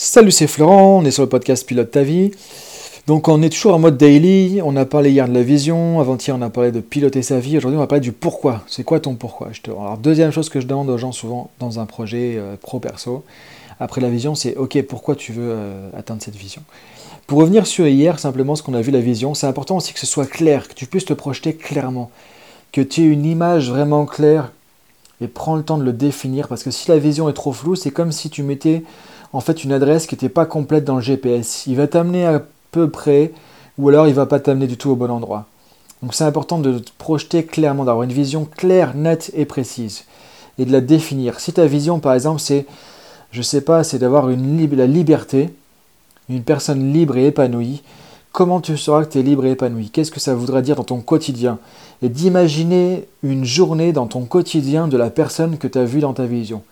Salut, c'est Florent, on est sur le podcast Pilote ta vie. Donc on est toujours en mode daily, on a parlé hier de la vision, avant-hier on a parlé de piloter sa vie, aujourd'hui on va parler du pourquoi. C'est quoi ton pourquoi? Alors deuxième chose que je demande aux gens souvent dans un projet euh, pro-perso, après la vision, c'est ok, pourquoi tu veux euh, atteindre cette vision? Pour revenir sur hier, simplement ce qu'on a vu la vision, c'est important aussi que ce soit clair, que tu puisses te projeter clairement, que tu aies une image vraiment claire et prends le temps de le définir parce que si la vision est trop floue, c'est comme si tu mettais en fait une adresse qui n'était pas complète dans le GPS. Il va t'amener à peu près, ou alors il va pas t'amener du tout au bon endroit. Donc c'est important de te projeter clairement, d'avoir une vision claire, nette et précise, et de la définir. Si ta vision, par exemple, c'est, je sais pas, c'est d'avoir la liberté, une personne libre et épanouie, comment tu sauras que tu es libre et épanoui? Qu'est-ce que ça voudrait dire dans ton quotidien? Et d'imaginer une journée dans ton quotidien de la personne que tu as vue dans ta vision.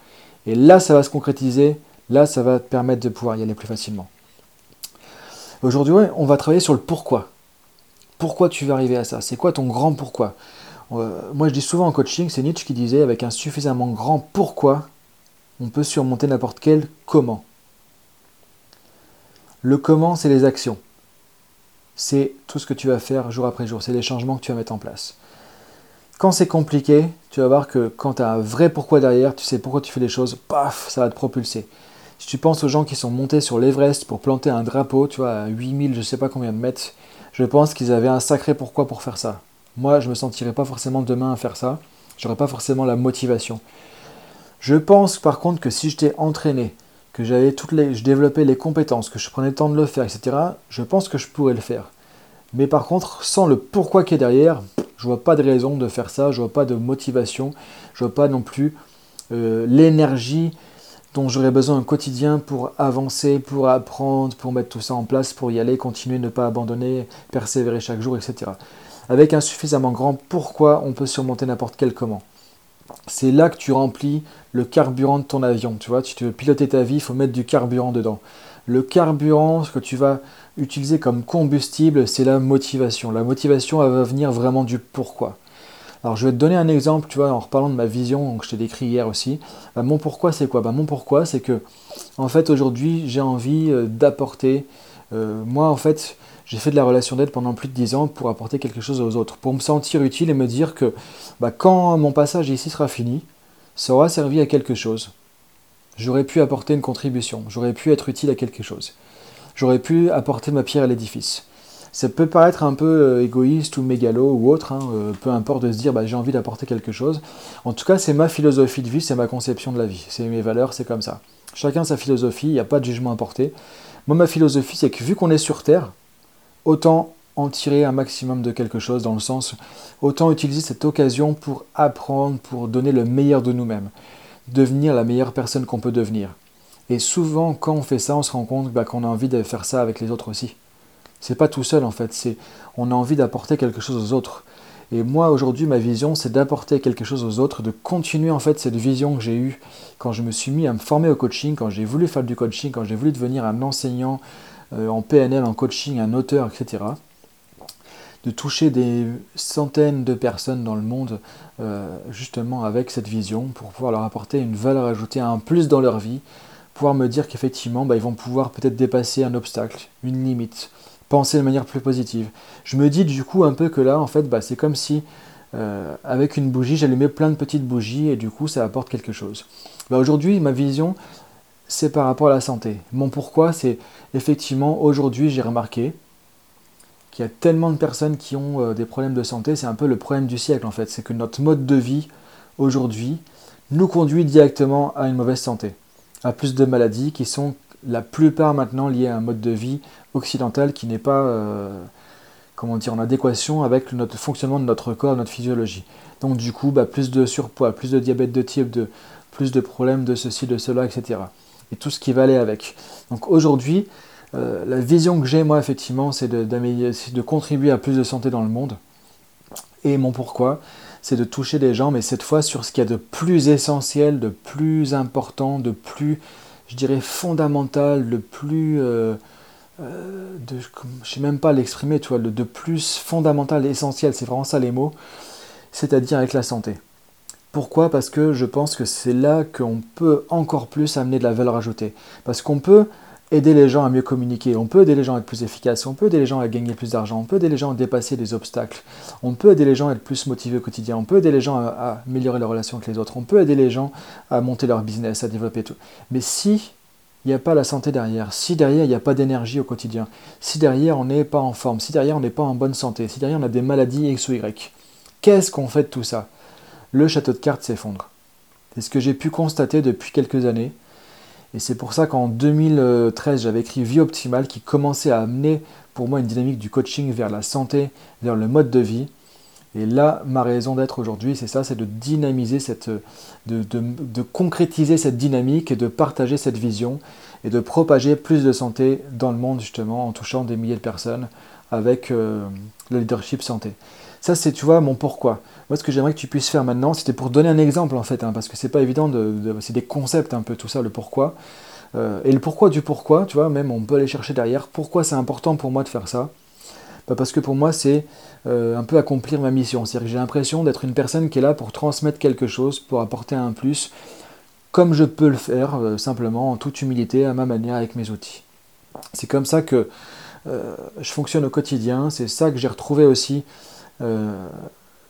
Et là, ça va se concrétiser Là, ça va te permettre de pouvoir y aller plus facilement. Aujourd'hui, on va travailler sur le pourquoi. Pourquoi tu veux arriver à ça? C'est quoi ton grand pourquoi? Euh, Moi, je dis souvent en coaching, c'est Nietzsche qui disait, avec un suffisamment grand pourquoi, on peut surmonter n'importe quel comment. Le comment, c'est les actions. C'est tout ce que tu vas faire jour après jour. C'est les changements que tu vas mettre en place. Quand c'est compliqué, tu vas voir que quand tu as un vrai pourquoi derrière, tu sais pourquoi tu fais les choses, paf, ça va te propulser. Si tu penses aux gens qui sont montés sur l'Everest pour planter un drapeau, tu vois, à 8000, je sais pas combien de mètres, je pense qu'ils avaient un sacré pourquoi pour faire ça. Moi, je me sentirais pas forcément demain à faire ça. J'aurais pas forcément la motivation. Je pense par contre que si j'étais entraîné, que j'avais toutes les, je développais les compétences, que je prenais le temps de le faire, etc., je pense que je pourrais le faire. Mais par contre, sans le pourquoi qui est derrière, je vois pas de raison de faire ça, je vois pas de motivation, je vois pas non plus euh, l'énergie dont j'aurais besoin au quotidien pour avancer, pour apprendre, pour mettre tout ça en place, pour y aller, continuer, ne pas abandonner, persévérer chaque jour, etc. Avec un suffisamment grand pourquoi, on peut surmonter n'importe quel comment. C'est là que tu remplis le carburant de ton avion. Tu vois, tu veux piloter ta vie, il faut mettre du carburant dedans. Le carburant, ce que tu vas utiliser comme combustible, c'est la motivation. La motivation, elle va venir vraiment du pourquoi. Alors je vais te donner un exemple, tu vois, en reparlant de ma vision que je t'ai décrit hier aussi. Bah, mon pourquoi c'est quoi? Bah, Mon pourquoi c'est que en fait aujourd'hui j'ai envie euh, d'apporter, euh, moi en fait j'ai fait de la relation d'aide pendant plus de 10 ans pour apporter quelque chose aux autres, pour me sentir utile et me dire que bah, quand mon passage ici sera fini, ça aura servi à quelque chose. J'aurais pu apporter une contribution, j'aurais pu être utile à quelque chose. J'aurais pu apporter ma pierre à l'édifice. Ça peut paraître un peu euh, égoïste ou mégalo ou autre, hein, euh, peu importe de se dire bah, j'ai envie d'apporter quelque chose. En tout cas, c'est ma philosophie de vie, c'est ma conception de la vie, c'est mes valeurs, c'est comme ça. Chacun sa philosophie, il n'y a pas de jugement à porter. Moi, ma philosophie, c'est que vu qu'on est sur Terre, autant en tirer un maximum de quelque chose, dans le sens, autant utiliser cette occasion pour apprendre, pour donner le meilleur de nous-mêmes, devenir la meilleure personne qu'on peut devenir. Et souvent, quand on fait ça, on se rend compte bah, qu'on a envie de faire ça avec les autres aussi. C'est pas tout seul en fait, c'est on a envie d'apporter quelque chose aux autres. Et moi aujourd'hui ma vision c'est d'apporter quelque chose aux autres, de continuer en fait cette vision que j'ai eue quand je me suis mis à me former au coaching, quand j'ai voulu faire du coaching, quand j'ai voulu devenir un enseignant euh, en PNL, en coaching, un auteur, etc. De toucher des centaines de personnes dans le monde euh, justement avec cette vision pour pouvoir leur apporter une valeur ajoutée, un plus dans leur vie, pouvoir me dire qu'effectivement bah, ils vont pouvoir peut-être dépasser un obstacle, une limite, penser de manière plus positive. Je me dis du coup un peu que là, en fait, bah, c'est comme si euh, avec une bougie, j'allumais plein de petites bougies et du coup, ça apporte quelque chose. Bah, aujourd'hui, ma vision, c'est par rapport à la santé. Mon pourquoi, c'est effectivement, aujourd'hui, j'ai remarqué qu'il y a tellement de personnes qui ont euh, des problèmes de santé, c'est un peu le problème du siècle en fait, c'est que notre mode de vie aujourd'hui nous conduit directement à une mauvaise santé, à plus de maladies qui sont la plupart maintenant liées à un mode de vie occidental qui n'est pas euh, comment dire, en adéquation avec le fonctionnement de notre corps, notre physiologie. Donc du coup, bah, plus de surpoids, plus de diabète de type 2, plus de problèmes de ceci, de cela, etc. Et tout ce qui va aller avec. Donc aujourd'hui, euh, la vision que j'ai, moi, effectivement, c'est de, de contribuer à plus de santé dans le monde. Et mon pourquoi, c'est de toucher des gens, mais cette fois sur ce qu'il y a de plus essentiel, de plus important, de plus je dirais, fondamental, le plus... Euh, euh, de, sais même pas l'exprimer, tu vois, de plus fondamental, essentiel, c'est vraiment ça les mots, c'est-à-dire avec la santé. Pourquoi? Parce que je pense que c'est là qu'on peut encore plus amener de la valeur ajoutée. Parce qu'on peut aider les gens à mieux communiquer, on peut aider les gens à être plus efficaces, on peut aider les gens à gagner plus d'argent, on peut aider les gens à dépasser des obstacles, on peut aider les gens à être plus motivés au quotidien, on peut aider les gens à, améliorer leurs relations avec les autres, on peut aider les gens à monter leur business, à développer tout. Mais si il n'y a pas la santé derrière, si derrière il n'y a pas d'énergie au quotidien, si derrière on n'est pas en forme, si derrière on n'est pas en bonne santé, si derrière on a des maladies X ou Y, qu'est-ce qu'on fait de tout ça? Le château de cartes s'effondre. C'est ce que j'ai pu constater depuis quelques années. Et c'est pour ça qu'en 2013, j'avais écrit Vie optimale qui commençait à amener pour moi une dynamique du coaching vers la santé, vers le mode de vie. Et là, ma raison d'être aujourd'hui, c'est ça, c'est de dynamiser cette, de, concrétiser cette dynamique et de partager cette vision et de propager plus de santé dans le monde justement en touchant des milliers de personnes avec euh, le leadership santé. Ça, c'est, tu vois, mon pourquoi. Moi, ce que j'aimerais que tu puisses faire maintenant, c'était pour donner un exemple, en fait, hein, parce que c'est pas évident, de, c'est des concepts un peu, tout ça, le pourquoi. Euh, et le pourquoi du pourquoi, tu vois, même on peut aller chercher derrière. Pourquoi c'est important pour moi de faire ça? Bah, Parce que pour moi, c'est euh, un peu accomplir ma mission. C'est-à-dire que j'ai l'impression d'être une personne qui est là pour transmettre quelque chose, pour apporter un plus, comme je peux le faire, euh, simplement, en toute humilité, à ma manière, avec mes outils. C'est comme ça que je fonctionne au quotidien, c'est ça que j'ai retrouvé aussi euh,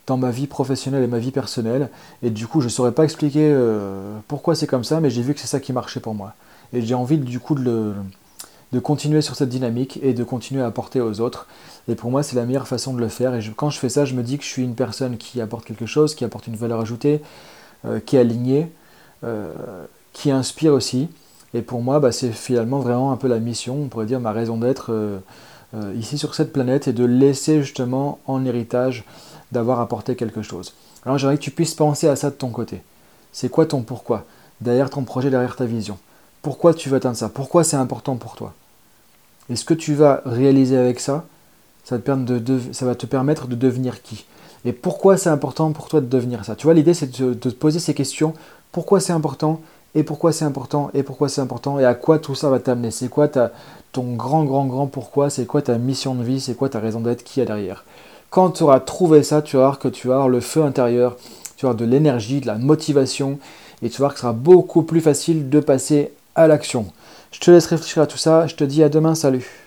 dans ma vie professionnelle et ma vie personnelle. Et du coup, je ne saurais pas expliquer euh, pourquoi c'est comme ça, mais j'ai vu que c'est ça qui marchait pour moi. Et j'ai envie du coup de, de, continuer sur cette dynamique et de continuer à apporter aux autres. Et pour moi, c'est la meilleure façon de le faire. Et quand je fais ça, je me dis que je suis une personne qui apporte quelque chose, qui apporte une valeur ajoutée, euh, qui est alignée, qui inspire aussi. Et pour moi, bah, c'est finalement vraiment un peu la mission, on pourrait dire ma raison d'être euh, ici sur cette planète et de laisser justement en héritage d'avoir apporté quelque chose. Alors j'aimerais que tu puisses penser à ça de ton côté. C'est quoi ton pourquoi Derrière ton projet, derrière ta vision? Pourquoi tu veux atteindre ça? Pourquoi c'est important pour toi? Et ce que tu vas réaliser avec ça, ça, va te permettre de devenir qui? Et pourquoi c'est important pour toi de devenir ça? Tu vois, l'idée c'est de, de te poser ces questions. Pourquoi c'est important? Et pourquoi c'est important, et pourquoi c'est important, et à quoi tout ça va t'amener? C'est quoi ta, ton grand, grand, grand pourquoi, c'est quoi ta mission de vie, c'est quoi ta raison d'être, qui a derrière? Quand tu auras trouvé ça, tu vas voir que tu vas le feu intérieur, tu avoir de l'énergie, de la motivation, et tu vas que ce sera beaucoup plus facile de passer à l'action. Je te laisse réfléchir à tout ça, je te dis à demain, salut